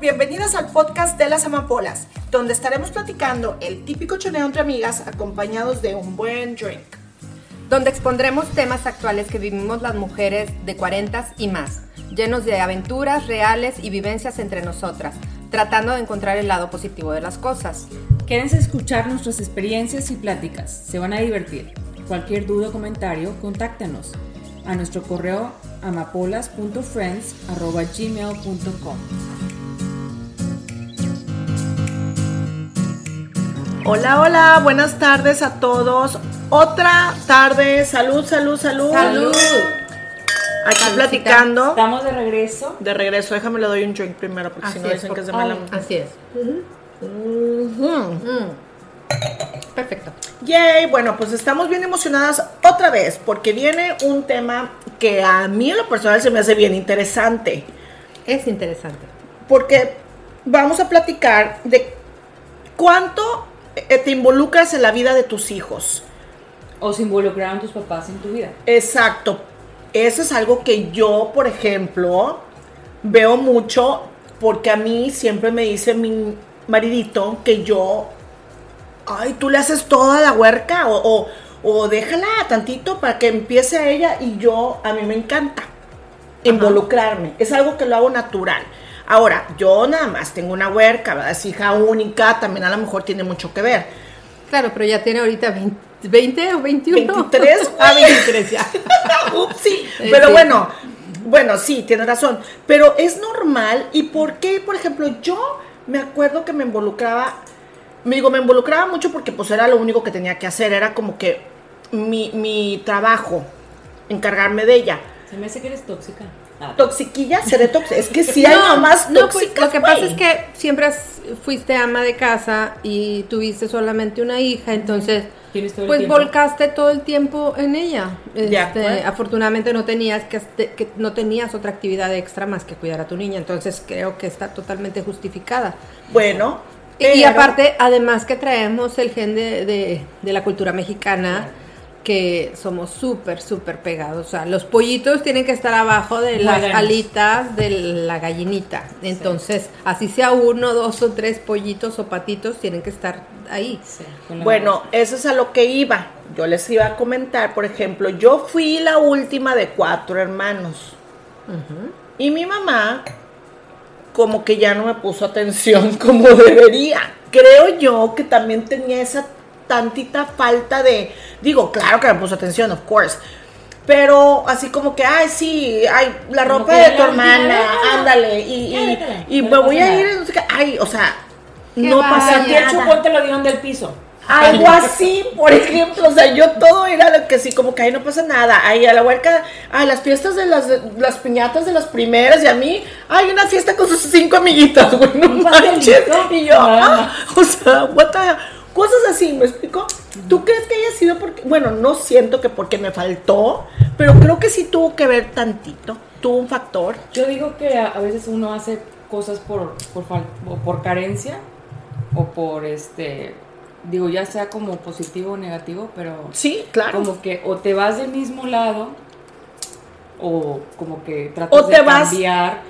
bienvenidas al podcast de las amapolas, donde estaremos platicando el típico choneo entre amigas acompañados de un buen drink. Donde expondremos temas actuales que vivimos las mujeres de 40 y más, llenos de aventuras reales y vivencias entre nosotras, tratando de encontrar el lado positivo de las cosas. Quédense escuchar nuestras experiencias y pláticas, se van a divertir. Cualquier duda o comentario, contáctenos a nuestro correo amapolas.friends.gmail.com Hola, hola, buenas tardes a todos. Otra tarde, salud, salud, salud. ¡Salud! Aquí platicando. Estamos de regreso. De regreso, déjame le doy un drink primero porque si no dicen que es de mala. Así es. Mm. Perfecto. Yay, bueno, pues estamos bien emocionadas otra vez porque viene un tema que a mí en lo personal se me hace bien interesante. Es interesante. Porque vamos a platicar de cuánto te involucras en la vida de tus hijos. O se involucraron tus papás en tu vida. Exacto. Eso es algo que yo, por ejemplo, veo mucho porque a mí siempre me dice mi maridito que yo, ay, tú le haces toda la huerca o, o, o déjala tantito para que empiece ella y yo, a mí me encanta involucrarme. Es algo que lo hago natural. Ahora, yo nada más tengo una huerca. Es hija única, también a lo mejor tiene mucho que ver. Claro, pero ya tiene ahorita 20, 20 o 21. 23, Ah, güey. 23 ya. Upsi. Pero bueno, bueno, sí, tienes razón. Pero es normal. ¿Y por qué, por ejemplo, yo me acuerdo que me involucraba, me digo, me involucraba mucho porque pues era lo único que tenía que hacer, era como que mi, mi trabajo, encargarme de ella. Se me hace que eres tóxica. Ah, Toxiquilla, seré tóxica. Es que sí hay mamás no, pues, tóxicas. lo que pasa es que siempre fuiste ama de casa y tuviste solamente una hija, entonces pues tiempo. volcaste todo el tiempo en ella. Este, afortunadamente no tenías que, que no tenías otra actividad extra más que cuidar a tu niña, entonces creo que está totalmente justificada. Bueno. Y- aparte, además que traemos el gen de, de- de la cultura mexicana, que somos súper, súper pegados. O sea, los pollitos tienen que estar abajo de las alitas de la gallinita. Entonces, así sea uno, dos o tres pollitos o patitos, tienen que estar ahí. sí, Bueno, eso es a lo que iba. Yo les iba a comentar, por ejemplo, yo fui la última de cuatro hermanos. Y mi mamá como que ya no me puso atención como debería. Creo yo que también tenía esa tantita falta de, digo, claro que me puso atención, of course. Pero así como que, ay, sí, ay, la Como ropa de tu hermana, última, ándale, y, y, Ya, déjala, y no me voy a ir, nada. no sé qué, ay, o sea, no pasa a ti el nada. chupón te lo dieron del piso. Algo así, por ejemplo, o sea, yo todo era lo que sí, como que ahí no pasa nada. Ahí a la huerca, ay, las fiestas de las, de- las piñatas de las primeras y a mí, hay una fiesta con sus cinco amiguitas, güey, no manches. Y yo, Nada ah, o sea, what the- cosas así, ¿me explico? ¿Tú crees que haya sido porque, bueno, no siento que porque me faltó, pero creo que sí tuvo que ver tantito, tuvo un factor. Yo digo que a, a veces uno hace cosas por, por, por carencia o por este, digo, ya sea como positivo o negativo, pero Sí, claro. como que o te vas del mismo lado o como que tratas O te de vas- cambiar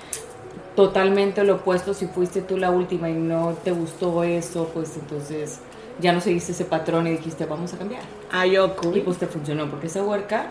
totalmente lo opuesto si fuiste tú la última y no te gustó eso, pues entonces ya no seguiste ese patrón y dijiste vamos a cambiar. Ay, Y ok. pues te funcionó porque esa huerca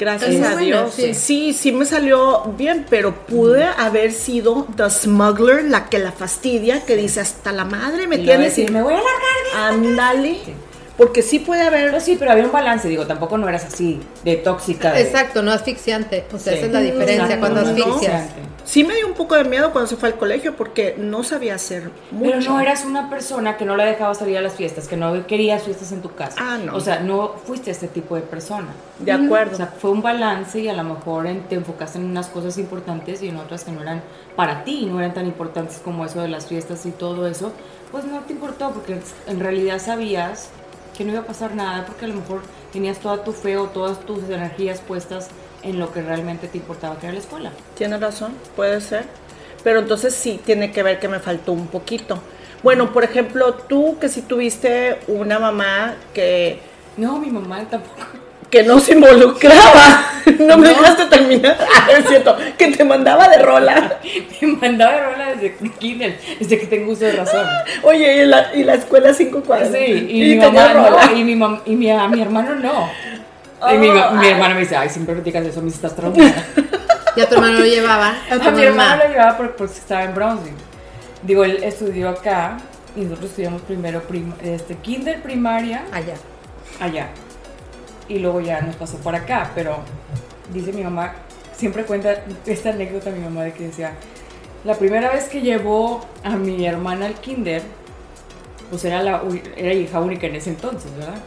Gracias Es a buena, Dios. sí. Sí. sí, me salió bien, pero pude haber sido the smuggler, la que la fastidia, que dice hasta la madre me y tienes decir, y me voy a largar. ándale. Sí. Porque sí puede haber. Pero sí, pero había un balance, digo, tampoco no eras así de tóxica. de- Exacto, no asfixiante. O sea, Sí. esa es la diferencia Exacto, cuando no asfixias. asfixiante. Sí me dio un poco de miedo cuando se fue al colegio porque no sabía hacer mucho. Pero no eras una persona que no la dejaba salir a las fiestas, que no querías fiestas en tu casa. Ah, no. O sea, no fuiste ese tipo de persona. De acuerdo. O sea, fue un balance y a lo mejor en- te enfocaste en unas cosas importantes y en otras que no eran para ti, no eran tan importantes como eso de las fiestas y todo eso. Pues no te importó porque en realidad sabías que no iba a pasar nada porque a lo mejor tenías toda tu fe o todas tus energías puestas en lo que realmente te importaba que era la escuela. Tienes razón, puede ser. Pero entonces sí tiene que ver que me faltó un poquito. Bueno, por ejemplo, tú que si tuviste una mamá que No, mi mamá tampoco. que no se involucraba. No me dejaste terminar. Ah, es cierto, que te mandaba de rola. Me mandaba de rola desde kinder, desde que tengo uso de razón. Oye, y la, y la escuela cinco cuadras. Sí, y, mi mamá no, y mi, mam- y mi, a mi hermano no. Y mi, Oh, mi ay. hermano me dice, ay, siempre digas eso, me estás traumada. Y a tu hermano lo llevaba. A tu A mi hermano lo llevaba por- porque estaba en Brownsville. Digo, él estudió acá y nosotros estudiamos primero prim- este, kinder, primaria, Allá. allá. Y luego ya nos pasó por acá, pero dice mi mamá, siempre cuenta esta anécdota mi mamá de que decía, la primera vez que llevó a mi hermana al kinder, pues era, la, era hija única en ese entonces, ¿verdad?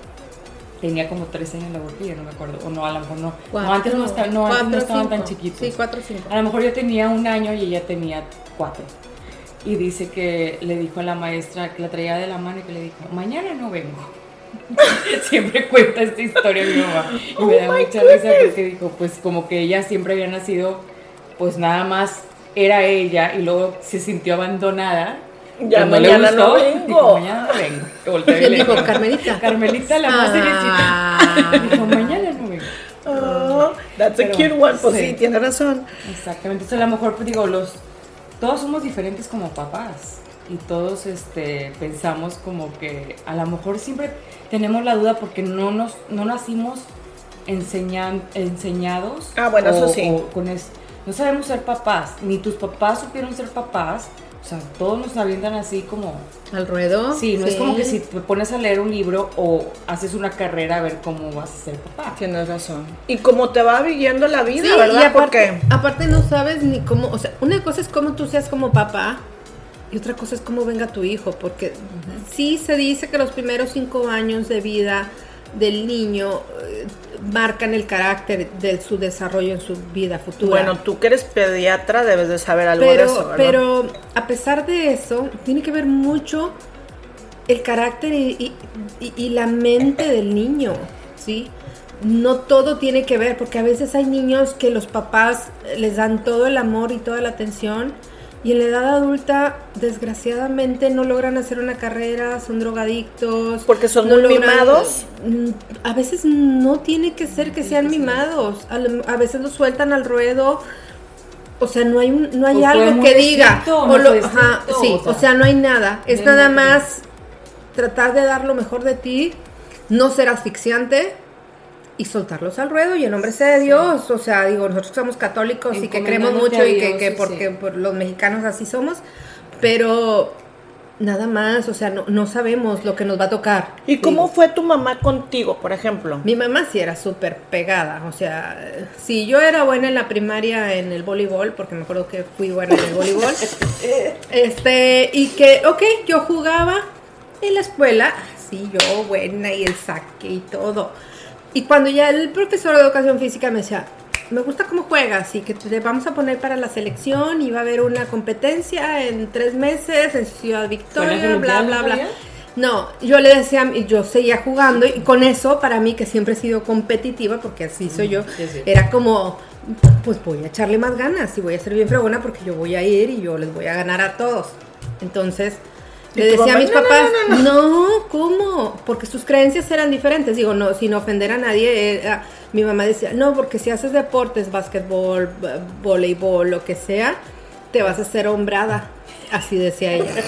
Tenía como tres años la boquilla, no me acuerdo, o no, a lo mejor no. no, antes no, no, antes no Cuatro, estaban tan chiquitos. Sí, cuatro o cinco. A lo mejor yo tenía un año y ella tenía cuatro. Y dice que le dijo a la maestra que la traía de la mano y que le dijo, mañana no vengo. siempre cuenta esta historia mi mamá. Y me da Oh my mucha risa porque dijo, pues como que ella siempre había nacido, pues nada más era ella y luego se sintió abandonada. Ya Cuando le mañana no vengo. dijo, mañana no vengo. Y volteó y ¿Quién le dijo? ¿Carmelita? Carmelita, la más Ah. derechita. Dijo, mañana no vengo. Oh, that's a cute one. Pues sí, sí. tiene razón. Exactamente, entonces a lo mejor pues, digo, los todos somos diferentes como papás y todos este pensamos como que a lo mejor siempre tenemos la duda porque no nos no nacimos enseñan, enseñados Ah, bueno, eso sí. o con es- no sabemos ser papás, ni tus papás supieron ser papás, o sea, todos nos avientan así como ¿Al ruedo? Sí, no es como que si te pones a leer un libro o haces una carrera a ver cómo vas a ser papá. Tienes razón. Y como te va viviendo la vida, Sí, ¿verdad? y aparte, Porque aparte no sabes ni cómo, o sea, una cosa es cómo tú seas como papá y otra cosa es cómo venga tu hijo, porque sí se dice que los primeros cinco años de vida del niño eh, marcan el carácter de su desarrollo en su vida futura. Bueno, tú que eres pediatra debes de saber algo pero, de eso, ¿verdad? pero a pesar de eso, tiene que ver mucho el carácter y, y- y- y la mente del niño, ¿sí? No todo tiene que ver, porque a veces hay niños que los papás les dan todo el amor y toda la atención, y en la edad adulta, desgraciadamente, no logran hacer una carrera, son drogadictos. Porque son no muy mimados. Mm, A veces no tiene que ser que sean mimados, a, veces los sueltan al ruedo. O sea, no hay, un- no hay O algo que diga. o lo- ajá, sí, o sea, o sea, no hay nada. Es nada. más tratar de dar lo mejor de ti, no ser asfixiante y soltarlos al ruedo y en nombre sea de Dios. O sea, digo, nosotros somos católicos y que creemos mucho a y que, Dios, que porque sí. por los mexicanos así somos, pero nada más, o sea, no, no sabemos lo que nos va a tocar. ¿Y cómo Digo, fue tu mamá contigo, por ejemplo? Mi mamá sí era súper pegada, o sea, si yo era buena en la primaria en el voleibol, porque me acuerdo que fui buena en el voleibol, este, y que, ok, yo jugaba en la escuela, sí, yo buena y el saque y todo. Y cuando ya el profesor de educación física me decía, me gusta cómo juegas y que te vamos a poner para la selección y va a haber una competencia en tres meses en Ciudad Victoria, bla, bla, bla. No, yo le decía, yo seguía jugando y con eso para mí que siempre he sido competitiva, porque así soy yo, sí, sí. era como, pues voy a echarle más ganas y voy a ser bien fregona porque yo voy a ir y yo les voy a ganar a todos. Entonces, ¿Y le decía a mis No, papás, no, no, ¿cómo? Porque sus creencias eran diferentes. Digo, no, sin ofender a nadie, eh, mi mamá decía, no, porque si haces deportes, básquetbol, voleibol, lo que sea, te vas a hacer hombrada. Así decía ella.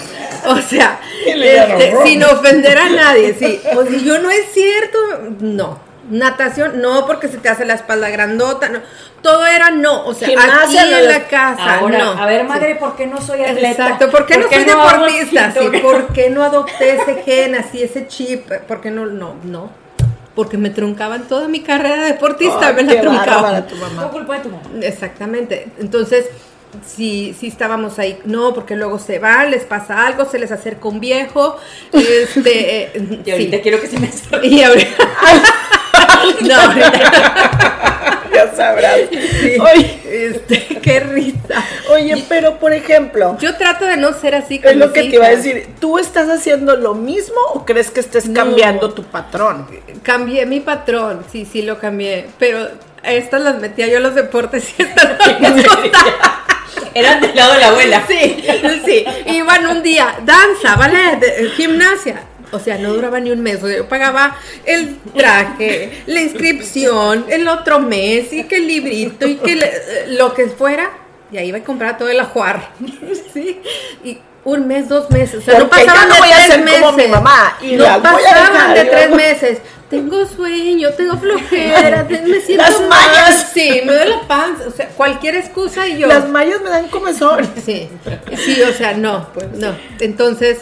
O sea, este, sin ofender a nadie, sí. Pues y yo no es cierto, no. Natación, no, porque se te hace la espalda grandota, no. Todo era no, o sea, Gimnasia, aquí en la casa, Ahora, no. a ver, Sí. madre, ¿por qué no soy atleta? Exacto, ¿por qué no soy deportista? Sí? ¿por qué no adopté ese gen así, ese chip? ¿Por qué no? No, no. Porque me truncaban toda mi carrera deportista, me la truncaban. tu mamá. Fue culpa de tu mamá. Exactamente. Entonces, sí, sí estábamos ahí. No, porque luego se van, les pasa algo, se les acerca un viejo. Este, eh, Y ahorita sí. quiero que se me salga. Y ahorita. no. Ya sabrás. sí. Oye, Este, qué risa. oye, pero por ejemplo, Yo trato de no ser así con es lo mis que te iba a decir. ¿Tú estás haciendo lo mismo o crees que estés No. cambiando tu patrón? Cambié mi patrón, sí, sí lo cambié, pero a estas las metía yo a los deportes y estas las Eran del lado de la abuela. Sí, sí, iban un día, danza, ballet, eh, gimnasia, O sea, no duraba ni un mes. O sea, yo pagaba el traje, la inscripción, el otro mes, y que el librito, y que le- lo que fuera. Y ahí iba a comprar todo el ajuar. Sí. Y un mes, dos meses. O sea, no Porque pasaban no de voy a tres ser meses. como mi mamá, y no pasaban de tres meses. Tengo sueño, tengo flojera, me siento Las mal. mallas. Sí, me duele la panza. O sea, cualquier excusa y yo. Las mallas me dan comezón. Sí, sí, o sea, no, no. Entonces,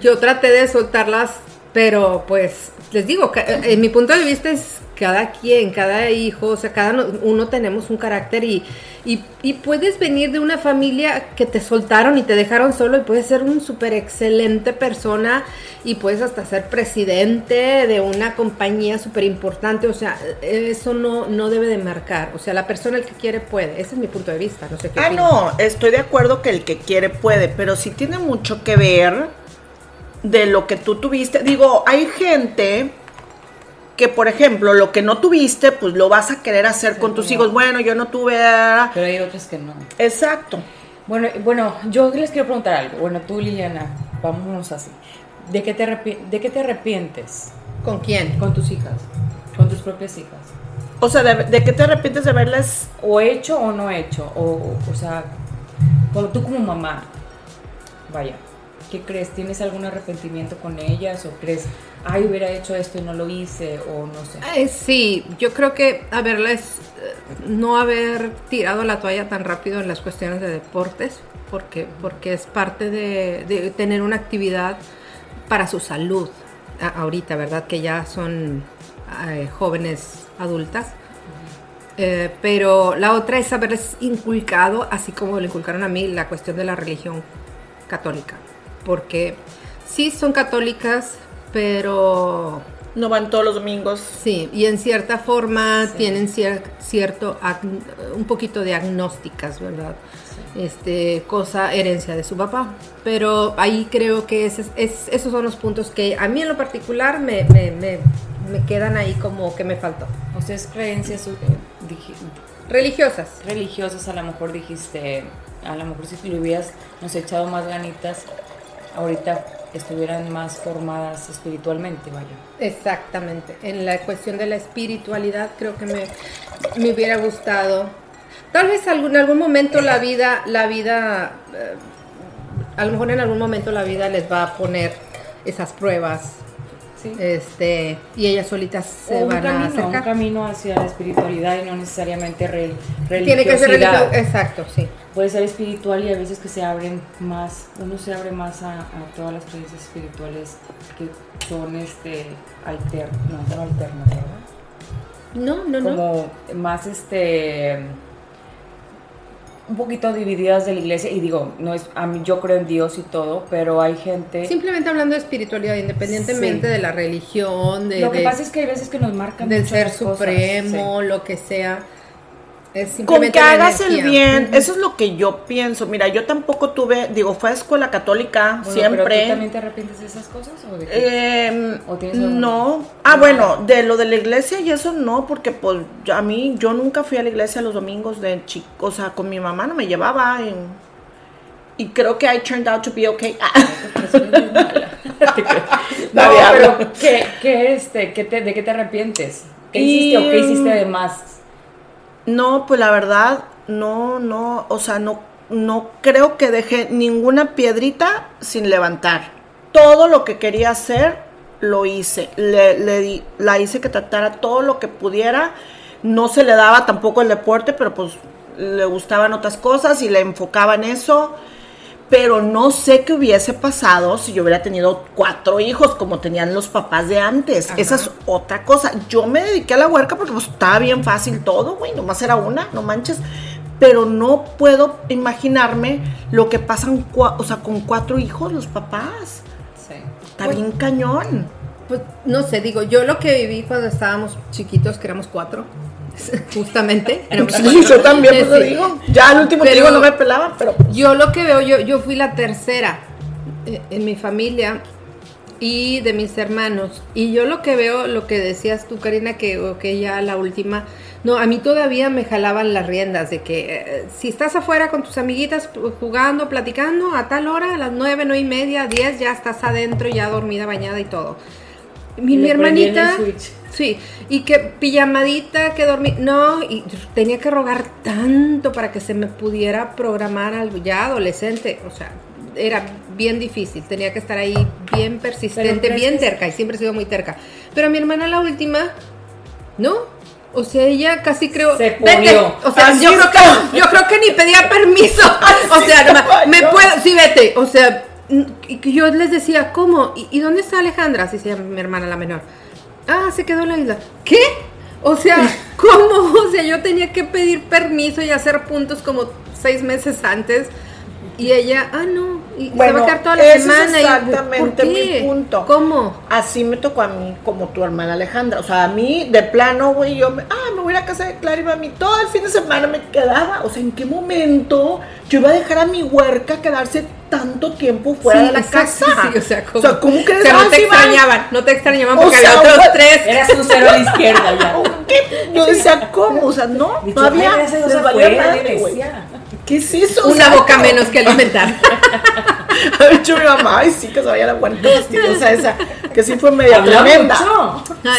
yo traté de soltarlas, pero pues, les digo, ca- en mi punto de vista es cada quien, cada hijo, o sea, cada no- uno tenemos un carácter y, y, y puedes venir de una familia que te soltaron y te dejaron solo y puedes ser un súper excelente persona y puedes hasta ser presidente de una compañía súper importante, o sea, eso no, no debe de marcar, o sea, la persona el que quiere puede, ese es mi punto de vista, no sé qué Ah, opinas. no, estoy de acuerdo que el que quiere puede, pero sí tiene mucho que ver de lo que tú tuviste. Digo, hay gente que, por ejemplo, lo que no tuviste, pues lo vas a querer hacer con tus hijos. Bueno, yo no tuve... Pero hay otras que no. Exacto. Bueno, bueno, yo les quiero preguntar algo. Bueno, tú, Liliana, vámonos así. ¿De qué te, arrepi- de qué te arrepientes ¿Con quién? con tus hijas? Con tus propias hijas. O sea, ¿de, de qué te arrepientes de verles? O hecho o no hecho. O, o sea, como tú como mamá, vaya, ¿qué crees? ¿Tienes algún arrepentimiento con ellas? ¿O crees, ay, hubiera hecho esto y no lo hice? O no sé. Sí, yo creo que haberles, eh, no haber tirado la toalla tan rápido en las cuestiones de deportes, porque, porque es parte de, de tener una actividad para su salud ahorita, ¿verdad? Que ya son eh, jóvenes adultas. Eh, pero la otra es haberles inculcado, así como le inculcaron a mí, la cuestión de la religión católica. Porque sí son católicas, pero No van todos los domingos. Sí, y en cierta forma tienen cier- cierto, un poquito de agnósticas, ¿verdad? Este, cosa, herencia de su papá. Pero ahí creo que ese es- es- esos son los puntos que a mí en lo particular me, me, me- me quedan ahí como que me faltó. Ustedes creencias eh, Religiosas. religiosas, a lo mejor dijiste, a lo mejor si le hubieras nos echado más ganitas, ahorita estuvieran más formadas espiritualmente, vaya. Exactamente. En la cuestión de la espiritualidad creo que me, me hubiera gustado. Tal vez algún, en algún momento la vida, la vida, eh, a lo mejor en algún momento la vida les va a poner esas pruebas. Sí. Este, y ellas solitas se O un van a camino, un acercar. camino hacia la espiritualidad y no necesariamente re- Tiene que ser religioso. Exacto, sí. Puede ser espiritual y a veces que se abren más, uno se abre más a, a todas las creencias espirituales que son este alternas, no, no alternas, ¿verdad? No, no, no. Como más este un poquito divididas de la iglesia y digo, no es a mí yo creo en Dios y todo, pero hay gente Simplemente hablando de espiritualidad, independientemente Sí. de la religión, de, Lo que de- pasa es que hay veces que nos marcan del ser cosas, supremo, lo que sea. Es Con que hagas el bien, eso es lo que yo pienso. Mira, yo tampoco tuve, digo, fue a escuela católica, Bueno, ¿Pero siempre. tú también te arrepientes de esas cosas? ¿O de qué? Em, ¿O no. Ah, bueno, de lo de la iglesia y eso no, porque pues a mí yo nunca fui a la iglesia los domingos de chico, o sea, con mi mamá no me llevaba y, y creo que I turned out to be okay. Ah. No, pero ¿qué, qué, este, qué te, ¿de qué te arrepientes? ¿Qué Y- hiciste o qué hiciste de más? No, pues la verdad, no, no, o sea, no, no creo que dejé ninguna piedrita sin levantar. Todo lo que quería hacer, lo hice. Le, le di- la hice que tratara todo lo que pudiera. No se le daba tampoco el deporte, pero pues le gustaban otras cosas y le enfocaba en eso. Pero no sé qué hubiese pasado si yo hubiera tenido cuatro hijos como tenían los papás de antes. Ajá. Esa es otra cosa. Yo me dediqué a la huerca porque pues estaba bien fácil todo, güey. Nomás era una, no manches. Pero no puedo imaginarme lo que pasan, o sea, con cuatro hijos los papás. Sí. Está Pues- bien cañón. Pues no sé, digo, yo lo que viví cuando estábamos chiquitos, que éramos cuatro, justamente. Sí, yo también, pues lo Sí. digo. Ya al último te digo, no me pelaba, pero Yo lo que veo, yo, yo fui la tercera eh, en mi familia y de mis hermanos. Y yo lo que veo, lo que decías tú, Karina, que, que ya la última, no, a mí todavía me jalaban las riendas de que eh, si estás afuera con tus amiguitas jugando, platicando, a tal hora, a las nueve, nueve y media, diez, ya estás adentro, ya dormida, bañada y todo. Mi, mi hermanita, sí, y que pijamadita, que dormí, no, y tenía que rogar tanto para que se me pudiera programar algo ya adolescente, o sea, era bien difícil, tenía que estar ahí bien persistente, bien terca, y siempre he sido muy terca. Pero mi hermana la última, ¿no? O sea, ella casi creo. Se ponió. O sea, yo creo, que, yo creo que ni pedía permiso. o sea, me puedo. Sí, vete. O sea, yo les decía, ¿cómo? ¿Y, dónde está Alejandra? Así se llama mi hermana la menor. Ah, se quedó en la isla. ¿Qué? O sea, ¿cómo? O sea, yo tenía que pedir permiso y hacer puntos como seis meses antes y ella, ah, no, y se va a quedar toda la semana. Es exactamente mi punto. ¿Cómo? Así me tocó a mí, como tu hermana Alejandra. O sea, a mí, de plano, güey, yo, me, ah, me voy a la casa de Clara y mami. Todo el fin de semana me quedaba. O sea, ¿en qué momento yo iba a dejar a mi huerca quedarse tanto tiempo fuera de la casa? Sí, o sea, ¿cómo, o sea, ¿cómo crees? que no te extrañaban, no te extrañaban porque había otros tres. Eras un cero a la izquierda ya. ¿Qué? Yo decía, ¿cómo? O sea, no, no había, güey. ¿Qué es eso? Una boca menos que alimentar. Ha dicho mi mamá, ay, sí, que se vaya la fastidiosa esa, que sí fue media tremenda.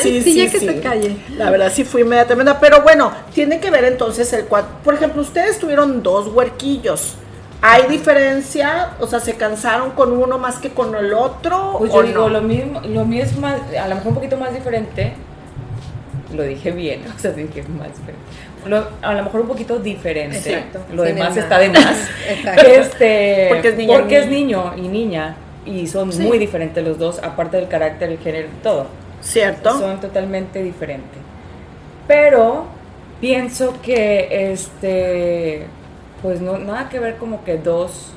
sí, sí, ya que se calle. La verdad, sí fue media tremenda. Pero bueno, tiene que ver entonces el cuatro. Por ejemplo, ustedes tuvieron dos huerquillos. ¿Hay diferencia? O sea, ¿se cansaron con uno más que con el otro? Pues yo digo, lo, mismo, lo mío es más, a lo mejor un poquito más diferente. Lo dije bien, o sea, dije más diferente a lo mejor un poquito diferente. Exacto. Lo demás está de más. este, porque es, niño, porque es niño y niña. Y son muy diferentes los dos, aparte del carácter, el género, todo. Cierto. Son totalmente diferentes. Pero pienso que este pues no nada que ver como que dos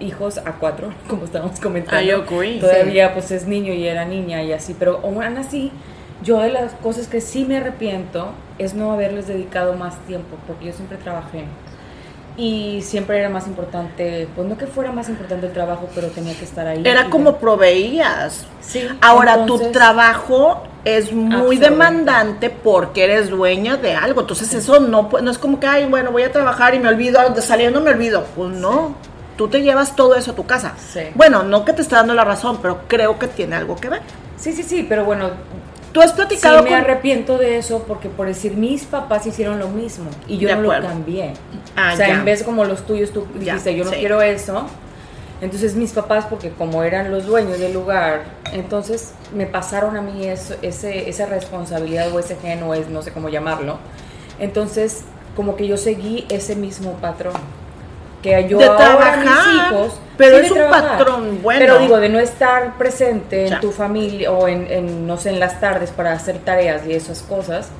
hijos a cuatro, como estábamos comentando. Todavía pues es niño y era niña y así, pero aún así yo de las cosas que sí me arrepiento es no haberles dedicado más tiempo, porque yo siempre trabajé. Y siempre era más importante, pues no que fuera más importante el trabajo, pero tenía que estar ahí. Era como proveías. Sí. Ahora tu trabajo es muy demandante porque eres dueña de algo. Entonces eso no, no es como que, ay, bueno, voy a trabajar y me olvido, saliendo me olvido. Pues no, tú te llevas todo eso a tu casa. Sí. Bueno, no que te esté dando la razón, pero creo que tiene algo que ver. Sí, sí, sí, pero bueno, Tú has platicado sí, me arrepiento de eso porque por decir mis papás hicieron lo mismo y yo no lo cambié. Ah, o sea, en vez como los tuyos tú dijiste, yo no quiero eso. Entonces mis papás, porque como eran los dueños del lugar, entonces me pasaron a mí eso, ese, esa responsabilidad o ese gen o es, no sé cómo llamarlo. Entonces como que yo seguí ese mismo patrón que yo de ahora mis hijos pero es un patrón bueno. Pero digo de no estar presente en tu familia o en, no sé en las tardes para hacer tareas y esas cosas.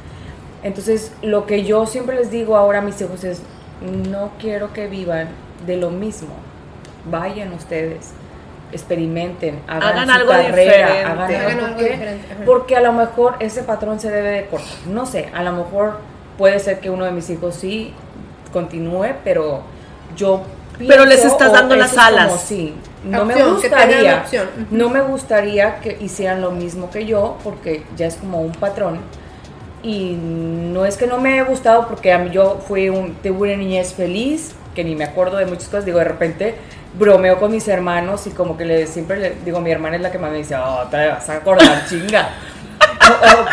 Entonces lo que yo siempre les digo ahora a mis hijos es no quiero que vivan de lo mismo. Vayan ustedes experimenten hagan, algo carrera hagan, algo, diferente. porque a lo mejor ese patrón se debe de cortar. No sé a lo mejor puede ser que uno de mis hijos sí continúe pero yo pero les estás dando las alas. sí, no me gustaría, no me gustaría que hicieran lo mismo que yo, porque ya es como un patrón. Y no es que no me haya gustado, porque a mí yo fui un, tuve una niñez feliz, que ni me acuerdo de muchas cosas. Digo, de repente bromeo con mis hermanos y como que le, siempre le digo, mi hermana es la que más me dice, oh, te vas a acordar, chinga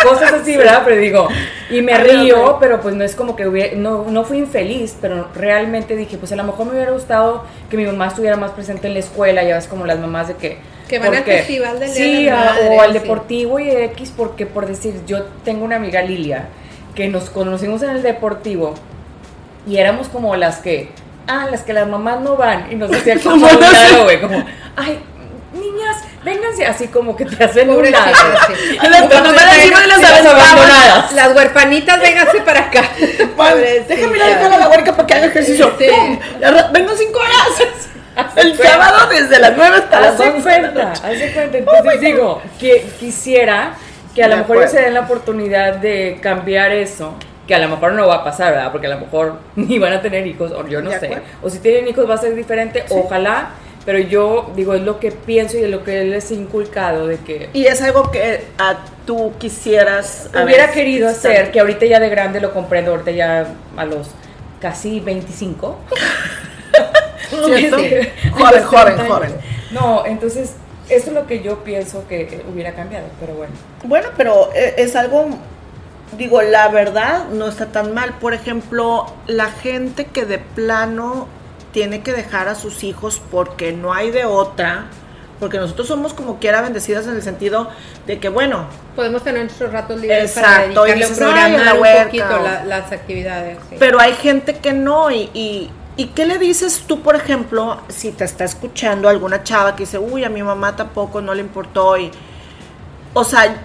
cosas así, ¿verdad? Pero digo, y me río, pero pues no es como que hubiera, no, no fui infeliz, pero realmente dije, pues a lo mejor me hubiera gustado que mi mamá estuviera más presente en la escuela, ya ves como las mamás de que... Que van al festival del Sí, o al deportivo y X, porque por decir, yo tengo una amiga Lilia, que nos conocimos en el deportivo y éramos como las que, ah, las que las mamás no van, y nos decían como, güey, como, ay, niñas, vénganse así como que te hacen un lado. las Las huerfanitas, vénganse para acá. déjame ir a dejar a la huerca para que haga ejercicio. Vengo cinco horas. El sábado desde las nueve hasta las 11. cuenta, hace cuenta. Entonces digo, que quisiera que a lo mejor se den la oportunidad de cambiar eso que a lo mejor no va a pasar, ¿verdad? Porque a lo mejor ni van a tener hijos, o yo no sé. O si tienen hijos va a ser diferente, ojalá Pero yo digo, es lo que pienso y es lo que él les ha inculcado de que... Y es algo que a tú quisieras... Hubiera ver, querido estar- hacer, que ahorita ya de grande lo comprendo, ahorita ya a los casi 25. ¿Cierto? Sí. Joven, joven, 30 años. joven. No, entonces, eso es lo que yo pienso que hubiera cambiado, pero bueno. Bueno, pero eh, es algo, digo, la verdad no está tan mal. Por ejemplo, la gente que de plano tiene que dejar a sus hijos porque no hay de otra, porque nosotros somos como quiera bendecidas en el sentido de que, bueno, Podemos tener nuestros ratos libres Exacto, para y dedicarle dices, un "Ay, a la programa un huerca", poquito o- la- las actividades. sí. pero hay gente que no. Y, y, ¿y qué le dices tú, por ejemplo, si te está escuchando alguna chava que dice, uy, a mi mamá tampoco no le importó? Y, o sea,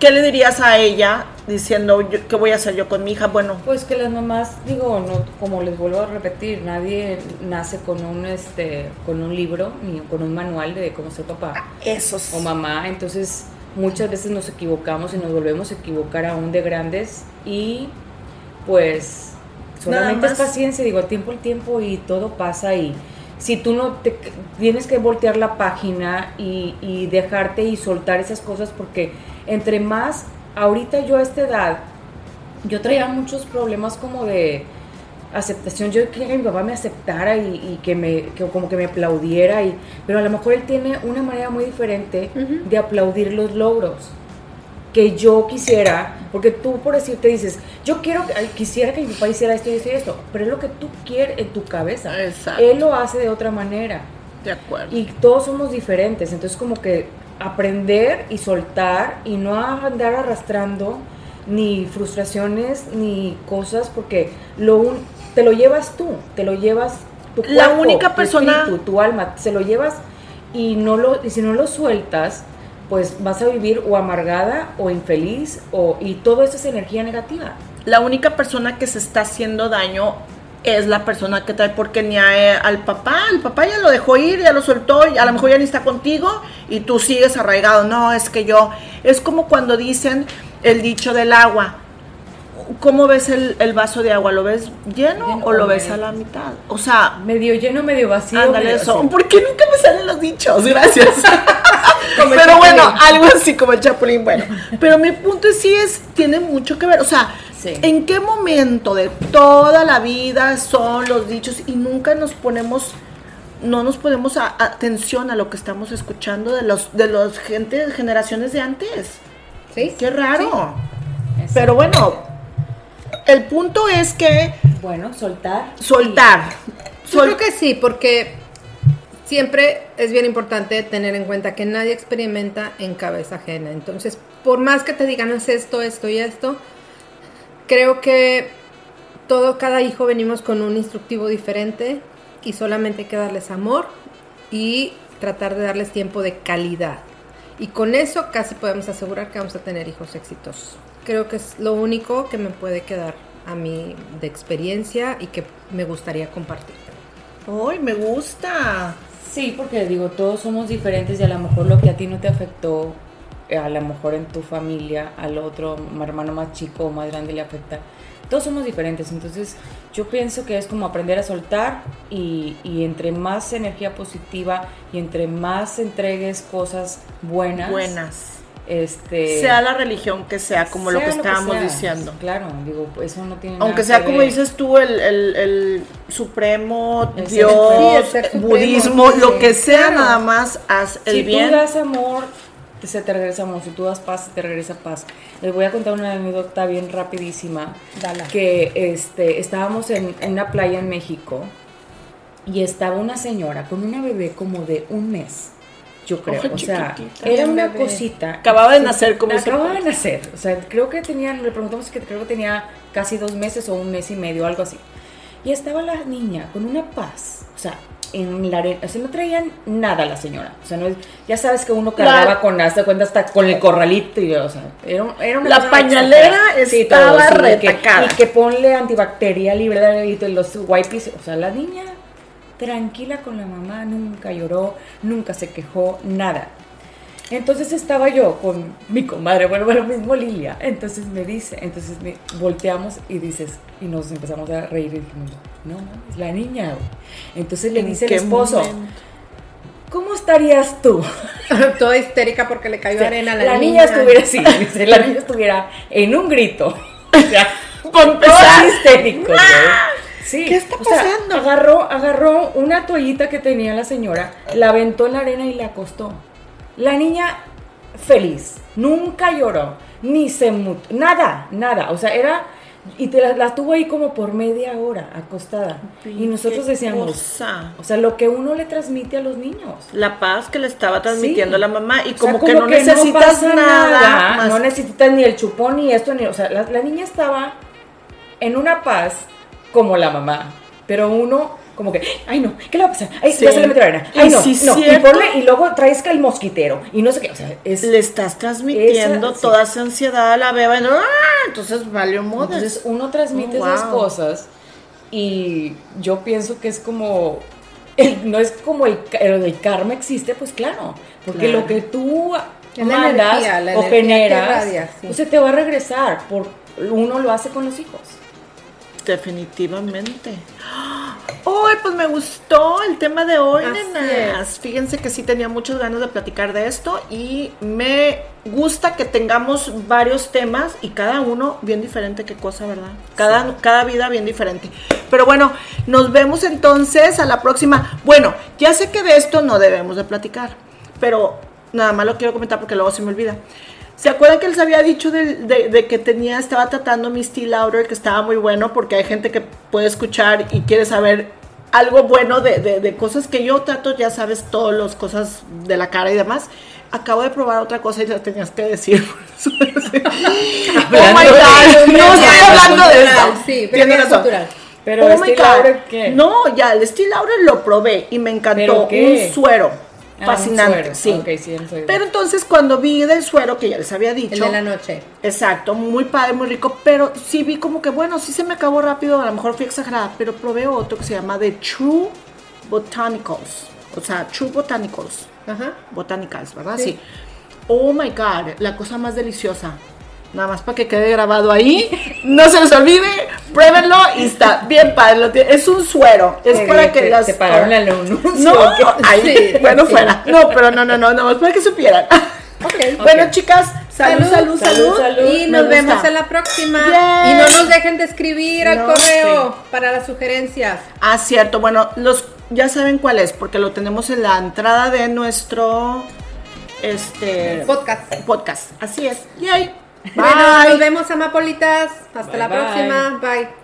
¿qué le dirías a ella diciendo, yo- ¿qué voy a hacer yo con mi hija? Bueno, Pues que las mamás, digo, no, como les vuelvo a repetir, nadie nace con un este, con un libro ni con un manual de cómo ser papá eso o mamá, entonces muchas veces nos equivocamos y nos volvemos a equivocar aún de grandes y pues solamente es paciencia, digo, el tiempo el tiempo y todo pasa y si tú no te tienes que voltear la página y, y dejarte y soltar esas cosas porque entre más ahorita yo a esta edad yo traía muchos problemas como de aceptación. Yo quería que mi papá me aceptara y, y que me, que como que me aplaudiera, y, pero a lo mejor él tiene una manera muy diferente de aplaudir los logros que yo quisiera, porque tú por decirte dices, yo quiero, quisiera que mi papá hiciera esto y esto y esto, pero es lo que tú quieres en tu cabeza. Exacto. Él lo hace de otra manera de acuerdo. y todos somos diferentes, entonces como que aprender y soltar y no andar arrastrando ni frustraciones ni cosas porque lo un- te lo llevas tú, te lo llevas tu La cuerpo, única tu persona- espíritu, tu alma, se lo llevas y no lo y si no lo sueltas, pues vas a vivir o amargada o infeliz o y todo eso es energía negativa. la única persona que se está haciendo daño es la persona que trae, porque ni a- al papá, el papá ya lo dejó ir, ya lo soltó, y a lo mejor ya ni está contigo y tú sigues arraigado. No, es que yo, es como cuando dicen el dicho del agua. ¿Cómo ves el, el vaso de agua? ¿Lo ves lleno, Lleno o lo ves medio. a la mitad? O sea, Medio lleno, medio vacío. ándale medio- eso. sí. ¿Por qué nunca me salen los dichos? Gracias. Pero bueno, algo así como el chapulín. Bueno, pero mi punto es sí es, tiene mucho que ver. O sea, Sí. ¿en qué momento de toda la vida son los dichos y nunca nos ponemos, no nos ponemos a- atención a lo que estamos escuchando de los, de los gente, generaciones de antes? ¿Sí? Qué raro. Pero bueno, el punto es que Bueno, soltar. soltar. Yo Sol- creo que sí, porque siempre es bien importante tener en cuenta que nadie experimenta en cabeza ajena. Entonces, por más que te digan haz esto, esto y esto, creo que todo, cada hijo venimos con un instructivo diferente y solamente hay que darles amor y tratar de darles tiempo de calidad. Y con eso casi podemos asegurar que vamos a tener hijos exitosos. Creo que es lo único que me puede quedar a mí de experiencia y que me gustaría compartir. ¡Ay, me gusta! Sí, porque digo, todos somos diferentes y a lo mejor lo que a ti no te afectó, a lo mejor en tu familia, al otro hermano más chico o más grande le afecta. Todos somos diferentes, entonces yo pienso que es como aprender a soltar y, y entre más energía positiva y entre más entregues cosas buenas, Buenas. este, Sea la religión que sea, como lo que estábamos diciendo. Claro, digo, eso no tiene nada Aunque que sea como ver. dices tú, el, el- el supremo, El Dios, supremo, budismo, lo que sea, claro. nada más haz el si bien. tú das amor, se te regresa amor. Si tú das paz, se te regresa paz. Les voy a contar una anécdota bien rapidísima. Dala. Que este, estábamos en, en una playa en México y estaba una señora con una bebé como de un mes. Yo creo, o sea, era Un una bebé. cosita. Acababa de nacer, como Acababa de nacer, o sea, creo que tenía, le preguntamos que creo que tenía casi dos meses o un mes y medio, algo así. Y estaba la niña con una paz, sea, en la arena, o sea, no traían nada la señora, o sea, no es- ya sabes que uno cargaba La- con, hasta cuenta, hasta con el corralito, y, o sea, era, era una La pañalera estaba de que- retacada. y que ponle antibacterial y, ¿verdad? y los wipes, o sea, la niña tranquila con la mamá, nunca lloró, nunca se quejó, nada. Entonces estaba yo con mi comadre, bueno, bueno, mismo Lilia. Entonces me dice, entonces me volteamos y dices, y nos empezamos a reír y dijimos, no, no, es la niña. güey". Entonces le ¿En dice el esposo, momento? ¿cómo estarías tú? Toda histérica porque le cayó arena a la, la niña. niña estuviera sí, dice, la niña estuviera en un grito. O sea, Por empezar. histéricos, güey. Sí, ¿Qué está o sea, pasando? agarró, agarró una toallita que tenía la señora, la aventó en la arena y la acostó. La niña feliz, nunca lloró, ni se mut, nada, nada. O sea, era y te la, la tuvo ahí como por media hora acostada. Y nosotros decíamos, cosa. o sea, lo que uno le transmite a los niños. La paz que le estaba transmitiendo Sí. la mamá y O sea, como, que no necesitas pasa nada, más. no necesitas ni el chupón ni esto, ni, o sea, la, la niña estaba en una paz como la mamá, pero uno como que, ay no, ¿qué le va a pasar? Ay, Sí. ya se le metió la arena. Ay no, sí, no, y cierto. ponle, y luego traes que el mosquitero, y no sé qué, o sea, es... le estás transmitiendo Esa- sí. toda esa ansiedad a la beba. y no, ¡ah! Entonces valió moda. Entonces uno transmite Oh, esas cosas y yo pienso que es como, el- no es como el, el, el karma existe, pues claro, porque Claro. lo que tú la mandas energía, la o generas, irradias, sí. pues se te va a regresar, por, uno lo hace con los hijos. Definitivamente. Hoy, pues me gustó el tema de hoy, Así nenas. Fíjense que sí tenía muchas ganas de platicar de esto y me gusta que tengamos varios temas y cada uno bien diferente, qué cosa, ¿verdad? Cada, cada vida bien diferente. Pero bueno, nos vemos entonces a la próxima. Bueno, ya sé que de esto no debemos de platicar, pero nada más lo quiero comentar porque luego se me olvida. ¿Se acuerdan que les había dicho de, de- de que tenía, estaba tratando mi Steel Lauder, que estaba muy bueno, porque hay gente que puede escuchar y quiere saber algo bueno de, de- de cosas que yo trato, ya sabes, todas las cosas de la cara y demás. Acabo de probar otra cosa y la tenías que decir. oh my God, no estoy hablando de eso. sí, pero Tienes razón. cultural. Pero Oh my God. ¿qué? No, ya, el Steel lo probé y me encantó. ¿Pero qué? Un suero. Ah, fascinante, sí. Pero entonces cuando vi del suero, que ya les había dicho. El de la noche. Exacto, muy padre, muy rico, pero sí vi como que, bueno, sí se me acabó rápido, a lo mejor fui exagerada, pero probé otro que se llama The True Botanicals, o sea, True Botanicals, Ajá. Botanicals, ¿verdad? Sí. Sí. Oh my God, la cosa más deliciosa. Nada más para que quede grabado ahí, no se les olvide, pruébenlo y está bien padre. lo tiene- Es un suero, es para que te- las... te pagaron el anuncio. No, ¿o qué? ay, Sí, bueno, sí. fuera. No, pero no, no, no, no, más para que supieran. Ok. Bueno, chicas, salud, salud, Salud, salud. salud. Y nos vemos en la próxima. Yay. Y no nos dejen de escribir al No, correo para las sugerencias. Ah, cierto. Bueno, los ya saben cuál es, porque lo tenemos en la entrada de nuestro este Podcast. podcast. Así es. Yay. Bueno, nos vemos, amapolitas. Hasta Bye, la bye. próxima. Bye.